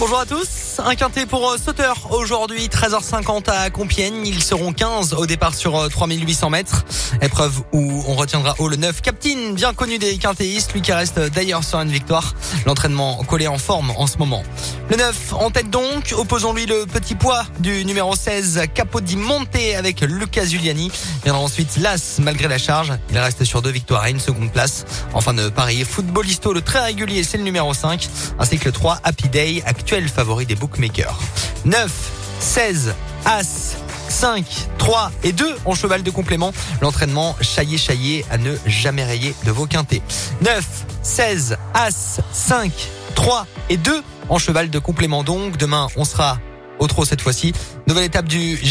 Bonjour à tous. Un quintet pour euh, sauteur aujourd'hui, 13h50 à Compiègne. Ils seront 15 au départ sur euh, 3800 mètres. Épreuve où on retiendra haut le 9 Captain, bien connu des quintéistes, lui qui reste d'ailleurs sur une victoire. L'entraînement collé en forme en ce moment. Le 9 en tête donc, opposons-lui le petit poids du numéro 16 Capodi Monte avec Lucas Giuliani. Viendra ensuite l'As malgré la charge. Il reste sur deux victoires et une seconde place. Enfin de Paris, footballisto le très régulier, c'est le numéro 5, ainsi que le 3 Happy Day, actuel favori des bookmakers. 9, 16, As, 5, 3 et 2 en cheval de complément. L'entraînement chaillé chaillé à ne jamais rayer de vos quintés. 9, 16, As, 5, 3 et 2 en cheval de complément donc. Demain, on sera au trot cette fois-ci. Nouvelle étape du G